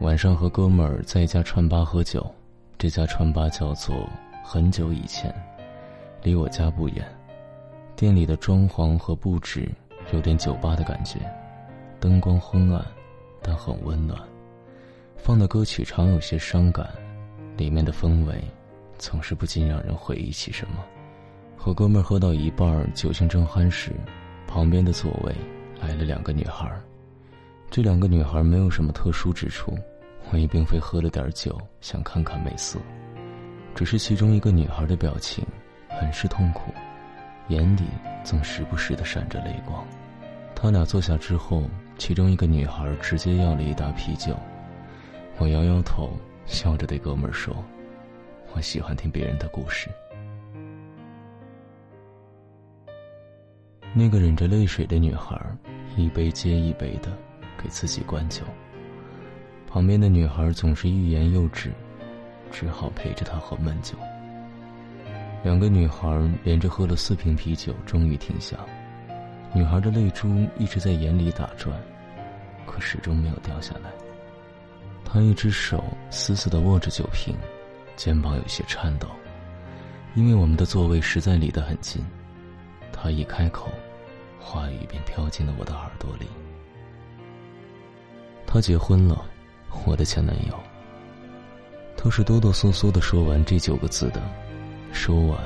晚上和哥们儿在一家串吧喝酒，这家串吧叫做很久以前，离我家不远。店里的装潢和布置有点酒吧的感觉，灯光昏暗，但很温暖。放的歌曲常有些伤感，里面的氛围总是不禁让人回忆起什么。和哥们儿喝到一半，酒兴正酣时，旁边的座位来了两个女孩。这两个女孩没有什么特殊之处，我也并非喝了点酒想看看美色，只是其中一个女孩的表情很是痛苦，眼里总时不时的闪着泪光。他俩坐下之后，其中一个女孩直接要了一打啤酒，我摇摇头，笑着对哥们儿说：“我喜欢听别人的故事。”那个忍着泪水的女孩，一杯接一杯的。给自己灌酒。旁边的女孩总是欲言又止，只好陪着他喝闷酒。两个女孩连着喝了四瓶啤酒，终于停下。女孩的泪珠一直在眼里打转，可始终没有掉下来。她一只手死死的握着酒瓶，肩膀有些颤抖，因为我们的座位实在离得很近。她一开口，话语便飘进了我的耳朵里。他结婚了，我的前男友。他是哆哆嗦嗦的说完这九个字的，说完，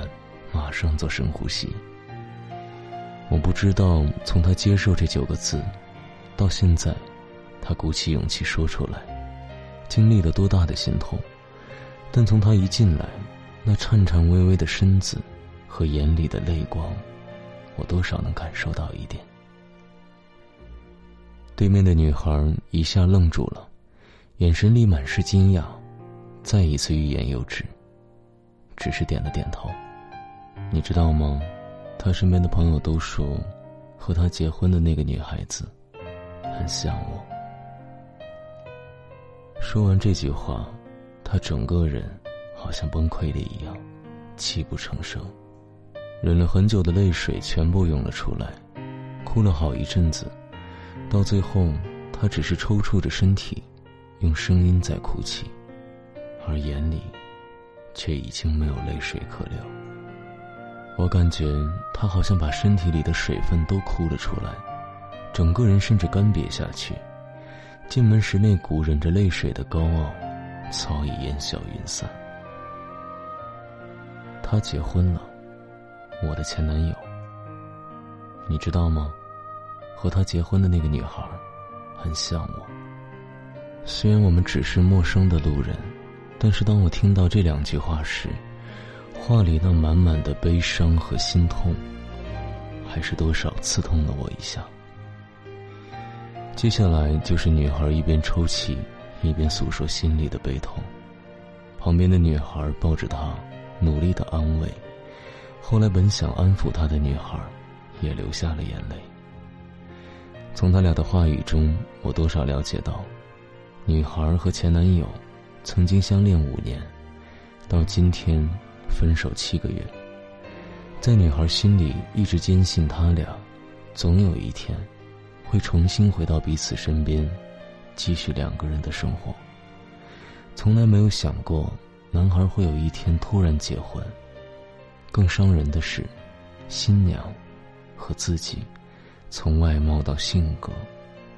马上做深呼吸。我不知道从他接受这九个字，到现在，他鼓起勇气说出来，经历了多大的心痛。但从他一进来，那颤颤巍巍的身子和眼里的泪光，我多少能感受到一点。对面的女孩一下愣住了，眼神里满是惊讶，再一次欲言又止，只是点了点头。你知道吗？他身边的朋友都说，和他结婚的那个女孩子，很像我。说完这句话，他整个人好像崩溃了一样，泣不成声，忍了很久的泪水全部涌了出来，哭了好一阵子。到最后，他只是抽搐着身体，用声音在哭泣，而眼里，却已经没有泪水可流。我感觉他好像把身体里的水分都哭了出来，整个人甚至干瘪下去。进门时那股忍着泪水的高傲，早已烟消云散。他结婚了，我的前男友，你知道吗？和他结婚的那个女孩，很像我。虽然我们只是陌生的路人，但是当我听到这两句话时，话里那满满的悲伤和心痛，还是多少刺痛了我一下。接下来就是女孩一边抽泣，一边诉说心里的悲痛，旁边的女孩抱着她，努力的安慰。后来本想安抚她的女孩，也流下了眼泪。从他俩的话语中，我多少了解到，女孩和前男友曾经相恋五年，到今天分手七个月。在女孩心里一直坚信，他俩总有一天会重新回到彼此身边，继续两个人的生活。从来没有想过，男孩会有一天突然结婚。更伤人的是，新娘和自己。从外貌到性格，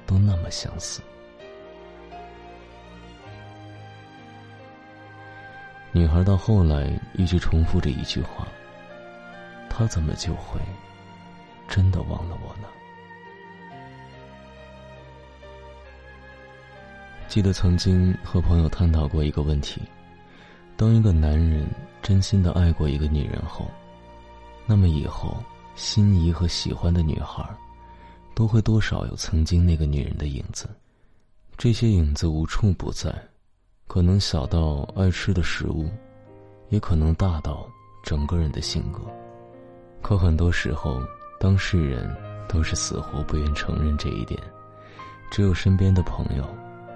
都那么相似。女孩到后来一直重复着一句话：“他怎么就会真的忘了我呢？”记得曾经和朋友探讨过一个问题：当一个男人真心的爱过一个女人后，那么以后心仪和喜欢的女孩。都会多少有曾经那个女人的影子，这些影子无处不在，可能小到爱吃的食物，也可能大到整个人的性格。可很多时候，当事人都是死活不愿承认这一点，只有身边的朋友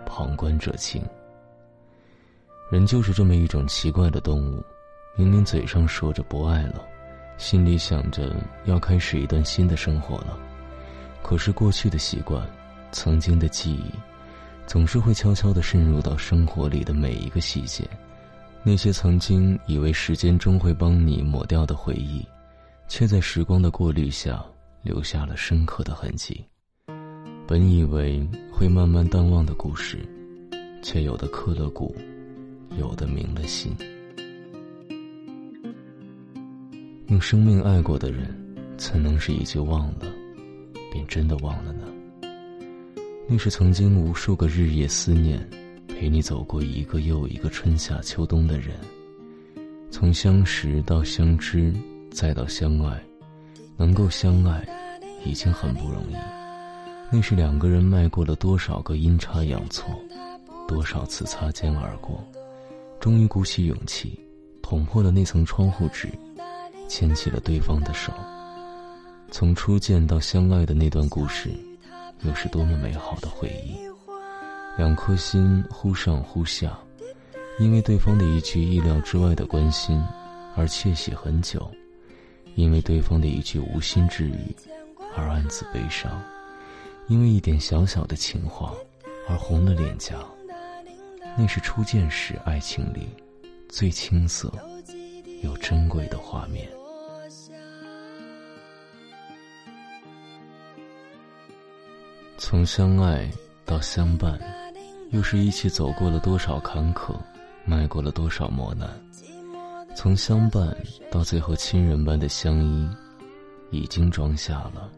旁观者清。人就是这么一种奇怪的动物，明明嘴上说着不爱了，心里想着要开始一段新的生活了。可是过去的习惯，曾经的记忆，总是会悄悄地渗入到生活里的每一个细节。那些曾经以为时间终会帮你抹掉的回忆，却在时光的过滤下留下了深刻的痕迹。本以为会慢慢淡忘的故事，却有的刻了骨，有的铭了心。用生命爱过的人，怎能是一句忘了，便真的忘了呢？那是曾经无数个日夜思念。陪你走过一个又一个春夏秋冬的人，从相识到相知，再到相爱，能够相爱，已经很不容易。那是两个人迈过了多少个阴差阳错，多少次擦肩而过，终于鼓起勇气，捅破了那层窗户纸，牵起了对方的手。从初见到相爱的那段故事，又是多么美好的回忆。两颗心忽上忽下，因为对方的一句意料之外的关心而窃喜很久，因为对方的一句无心之语而暗自悲伤，因为一点小小的情话而红了脸颊。那是初见时爱情里最青涩又珍贵的画面。从相爱到相伴。又是一起走过了多少坎坷，迈过了多少磨难，从相伴到最后亲人般的相依，已经装下了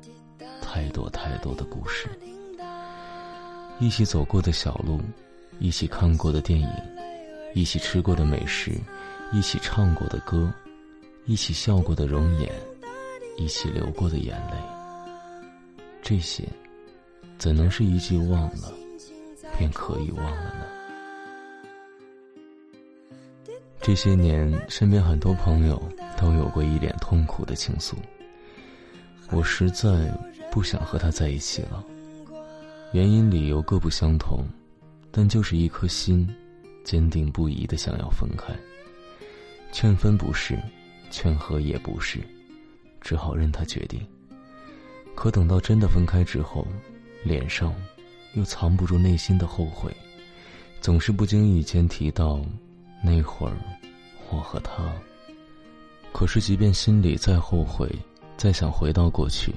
太多太多的故事。一起走过的小路，一起看过的电影，一起吃过的美食，一起唱过的歌，一起笑过的容颜，一起流过的眼泪，这些，怎能是一句忘了？便可以忘了呢。这些年，身边很多朋友都有过一脸痛苦的倾诉。我实在不想和他在一起了，原因理由各不相同，但就是一颗心，坚定不移的想要分开。劝分不是，劝和也不是，只好任他决定。可等到真的分开之后，脸上……又藏不住内心的后悔，总是不经意间提到那会儿我和他。可是，即便心里再后悔，再想回到过去，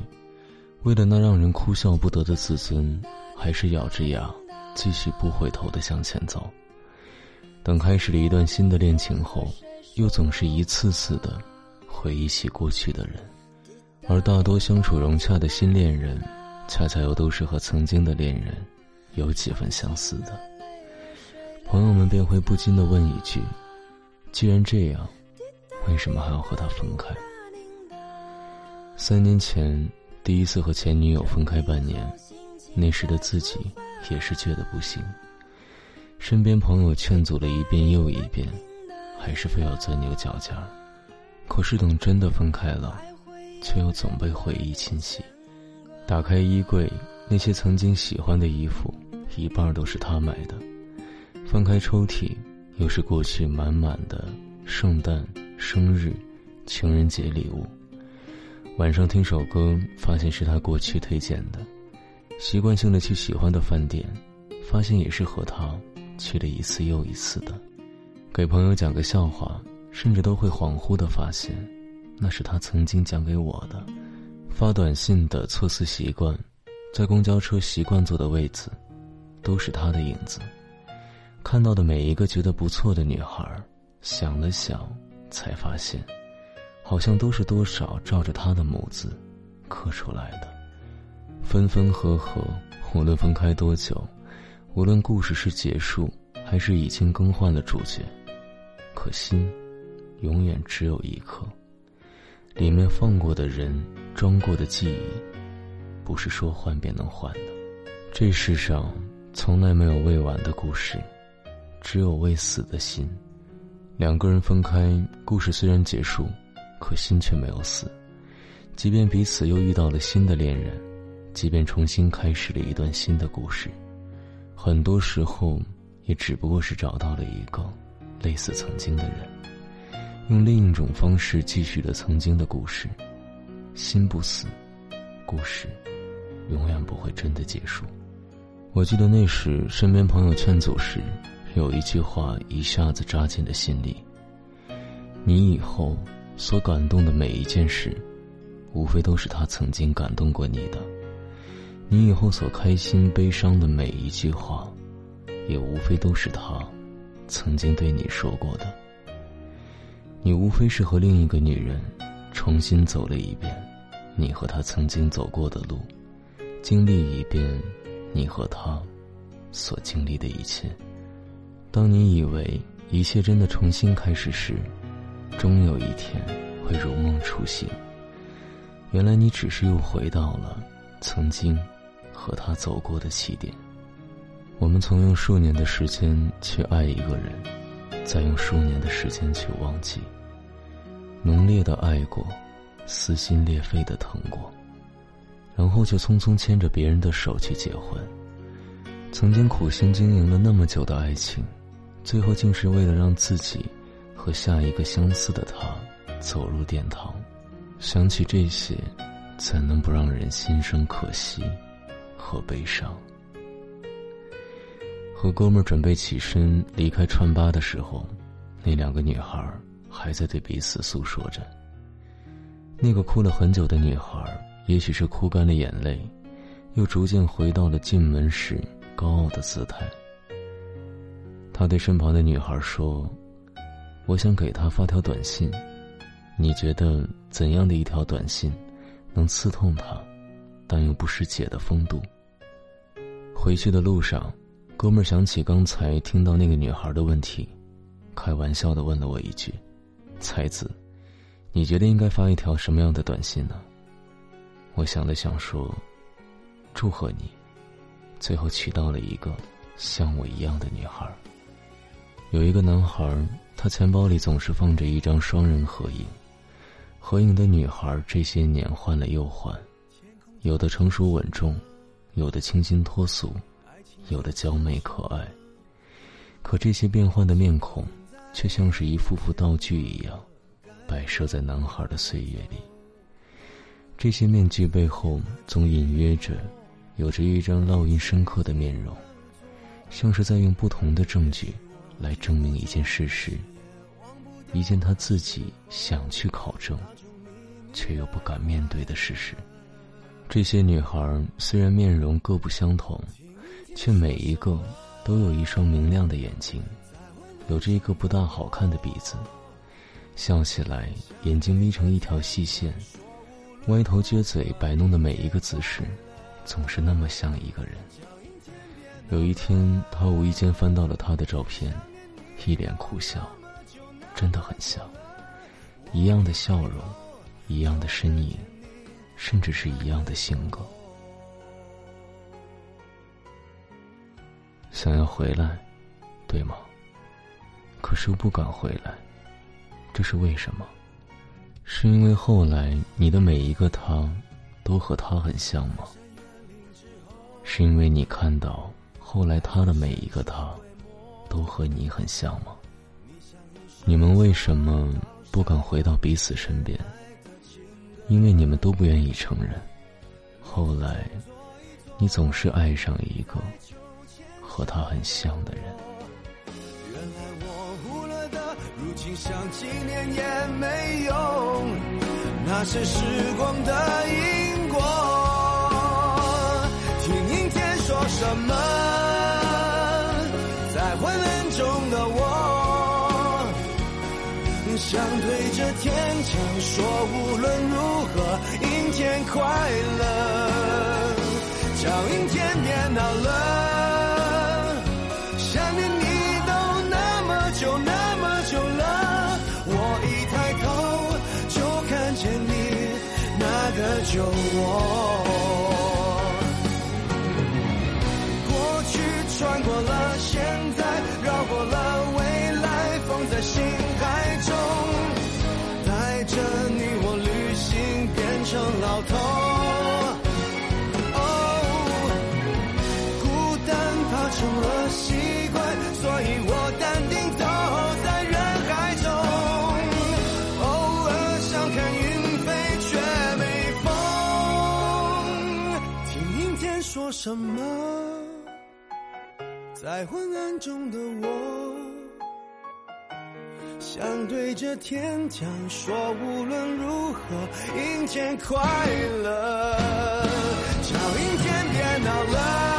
为了那让人哭笑不得的自尊，还是咬着牙继续不回头的向前走。等开始了一段新的恋情后，又总是一次次的回忆起过去的人，而大多相处融洽的新恋人。恰恰又都是和曾经的恋人有几分相似的，朋友们便会不禁的问一句：“既然这样，为什么还要和他分开？”三年前第一次和前女友分开半年，那时的自己也是觉得不行，身边朋友劝阻了一遍又一遍，还是非要钻牛角尖儿。可是等真的分开了，却又总被回忆侵袭。打开衣柜，那些曾经喜欢的衣服，一半都是他买的；翻开抽屉，又是过去满满的圣诞、生日、情人节礼物。晚上听首歌，发现是他过去推荐的；习惯性的去喜欢的饭店，发现也是和他去了一次又一次的。给朋友讲个笑话，甚至都会恍惚的发现，那是他曾经讲给我的。发短信的措辞习惯，在公交车习惯坐的位子，都是他的影子。看到的每一个觉得不错的女孩，想了想，才发现，好像都是多少照着他的母字刻出来的。分分合合，无论分开多久，无论故事是结束还是已经更换了主角，可心，永远只有一颗。里面放过的人，装过的记忆，不是说换便能换的。这世上从来没有未完的故事，只有未死的心。两个人分开，故事虽然结束，可心却没有死。即便彼此又遇到了新的恋人，即便重新开始了一段新的故事，很多时候也只不过是找到了一个类似曾经的人。用另一种方式继续了曾经的故事，心不死，故事永远不会真的结束。我记得那时身边朋友劝阻时，有一句话一下子扎进了心里：你以后所感动的每一件事，无非都是他曾经感动过你的；你以后所开心、悲伤的每一句话，也无非都是他曾经对你说过的。你无非是和另一个女人重新走了一遍你和她曾经走过的路，经历一遍你和她所经历的一切。当你以为一切真的重新开始时，终有一天会如梦初醒。原来你只是又回到了曾经和他走过的起点。我们曾用数年的时间去爱一个人。再用数年的时间去忘记，浓烈的爱过，撕心裂肺的疼过，然后就匆匆牵着别人的手去结婚。曾经苦心经营了那么久的爱情，最后竟是为了让自己和下一个相似的他走入殿堂。想起这些，怎能不让人心生可惜和悲伤？和哥们儿准备起身离开川吧的时候，那两个女孩还在对彼此诉说着。那个哭了很久的女孩，也许是哭干了眼泪，又逐渐回到了进门时高傲的姿态。他对身旁的女孩说：“我想给她发条短信，你觉得怎样的一条短信，能刺痛她，但又不失姐的风度？”回去的路上。哥们儿想起刚才听到那个女孩的问题，开玩笑的问了我一句：“才子，你觉得应该发一条什么样的短信呢？”我想了想说：“祝贺你，最后娶到了一个像我一样的女孩。”有一个男孩，他钱包里总是放着一张双人合影，合影的女孩这些年换了又换，有的成熟稳重，有的清新脱俗。有的娇媚可爱，可这些变幻的面孔，却像是一幅幅道具一样，摆设在男孩的岁月里。这些面具背后，总隐约着，有着一张烙印深刻的面容，像是在用不同的证据，来证明一件事实，一件他自己想去考证，却又不敢面对的事实。这些女孩虽然面容各不相同。却每一个都有一双明亮的眼睛，有着一个不大好看的鼻子，笑起来眼睛眯成一条细线，歪头撅嘴摆弄的每一个姿势，总是那么像一个人。有一天，他无意间翻到了他的照片，一脸苦笑，真的很像，一样的笑容，一样的身影，甚至是一样的性格。想要回来，对吗？可是又不敢回来，这是为什么？是因为后来你的每一个他，都和他很像吗？是因为你看到后来他的每一个他，都和你很像吗？你们为什么不敢回到彼此身边？因为你们都不愿意承认，后来，你总是爱上一个。和他很像的人。原来我忽略的，如今想纪念也没用，那些时光的因果。听阴天说什么，在昏暗中的我，想对着天讲说，无论如何，阴天快乐，叫阴天别闹了。救我，过去穿过了，现在绕过了，未来放在心海中，带着你我旅行，变成老头。什么？在昏暗中的我，想对着天讲说，无论如何，阴天快乐。叫阴天别闹了，